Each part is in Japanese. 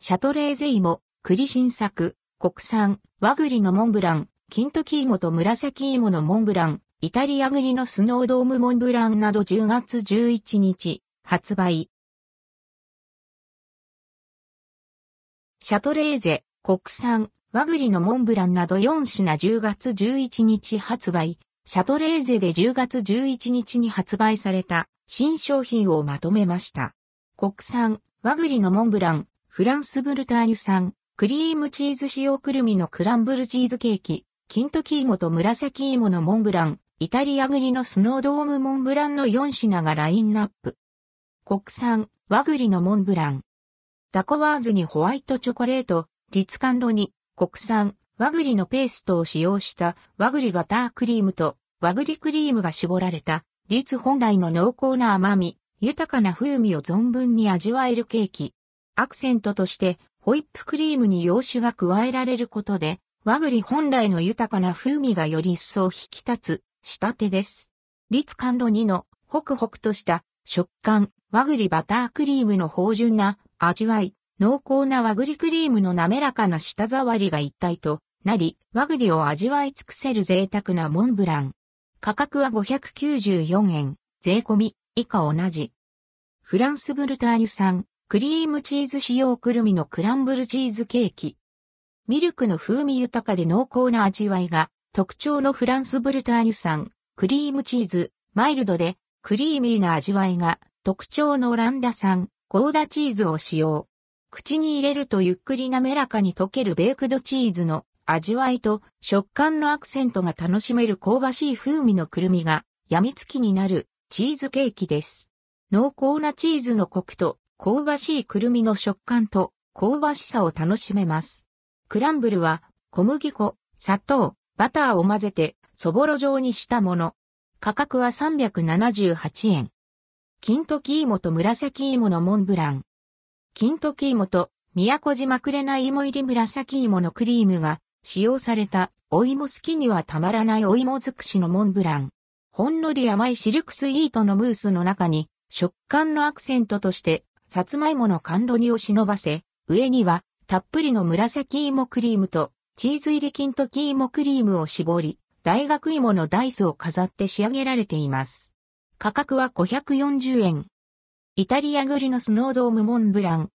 シャトレーゼ芋、栗新作、国産、和栗のモンブラン、金時芋と紫芋のモンブラン、イタリア栗のスノードームモンブランなど10月11日、発売。シャトレーゼ、国産、和栗のモンブランなど4品10月11日発売。シャトレーゼで10月11日に発売された新商品をまとめました。国産、和栗のモンブラン、フランスブルターニュ産、クリームチーズ使用くるみのクランブルチーズケーキ、金時芋と紫芋のモンブラン、イタリア栗のスノードームモンブランの4品がラインナップ。国産、和栗のモンブラン。ダコワーズにホワイトチョコレート、リツカンドに国産、和栗のペーストを使用した和栗バタークリームと和栗クリームが絞られた、リツ本来の濃厚な甘み、豊かな風味を存分に味わえるケーキ。アクセントとしてホイップクリームに洋酒が加えられることで、和栗本来の豊かな風味がより一層引き立つ仕立てです。リツカンド2のホクホクとした食感、和栗バタークリームの芳醇な味わい、濃厚な和栗クリームの滑らかな舌触りが一体となり、和栗を味わい尽くせる贅沢なモンブラン。価格は594円、税込み、以下同じ。フランスブルターニュ産、クリームチーズ使用くるみのクランブルチーズケーキ。ミルクの風味豊かで濃厚な味わいが特徴のフランスブルターニュ産クリームチーズ、マイルドでクリーミーな味わいが特徴のオランダ産ゴーダチーズを使用。口に入れるとゆっくり滑らかに溶けるベークドチーズの味わいと食感のアクセントが楽しめる香ばしい風味のくるみが病みつきになるチーズケーキです。濃厚なチーズのコクと香ばしいくるみの食感と香ばしさを楽しめます。クランブルは小麦粉、砂糖、バターを混ぜてそぼろ状にしたもの。価格は378円。金時芋と紫芋のモンブラン。金時芋と宮古島くれない芋入り紫芋のクリームが使用されたお芋好きにはたまらないお芋尽くしのモンブラン。ほんのり甘いシルクスイートのムースの中に食感のアクセントとしてさつまいもの甘露煮を忍ばせ、上にはたっぷりの紫芋クリームとチーズ入り金時芋クリームを絞り、大学芋のダイスを飾って仕上げられています。価格は540円。イタリア栗のスノードームモンブラン。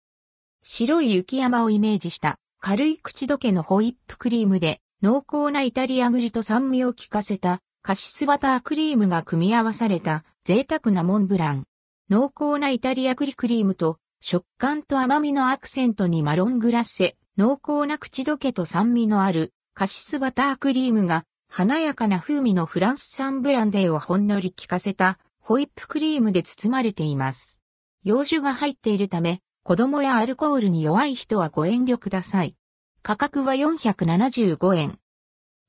白い雪山をイメージした軽い口どけのホイップクリームで濃厚なイタリア栗と酸味を効かせたカシスバタークリームが組み合わされた贅沢なモンブラン。濃厚なイタリア栗クリームと食感と甘みのアクセントにマロングラッセ、濃厚な口どけと酸味のあるカシスバタークリームが華やかな風味のフランス産ブランデーをほんのり効かせたホイップクリームで包まれています。洋酒が入っているため、子供やアルコールに弱い人はご遠慮ください。価格は475円。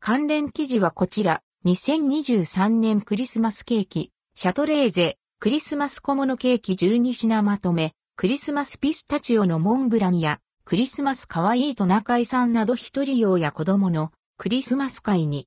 関連記事はこちら、2023年クリスマスケーキ、シャトレーゼ、クリスマス小物ケーキ12品まとめ、クリスマスピスタチオのモンブランや、クリスマスかわいいトナカイさんなど一人用や子供のクリスマス会に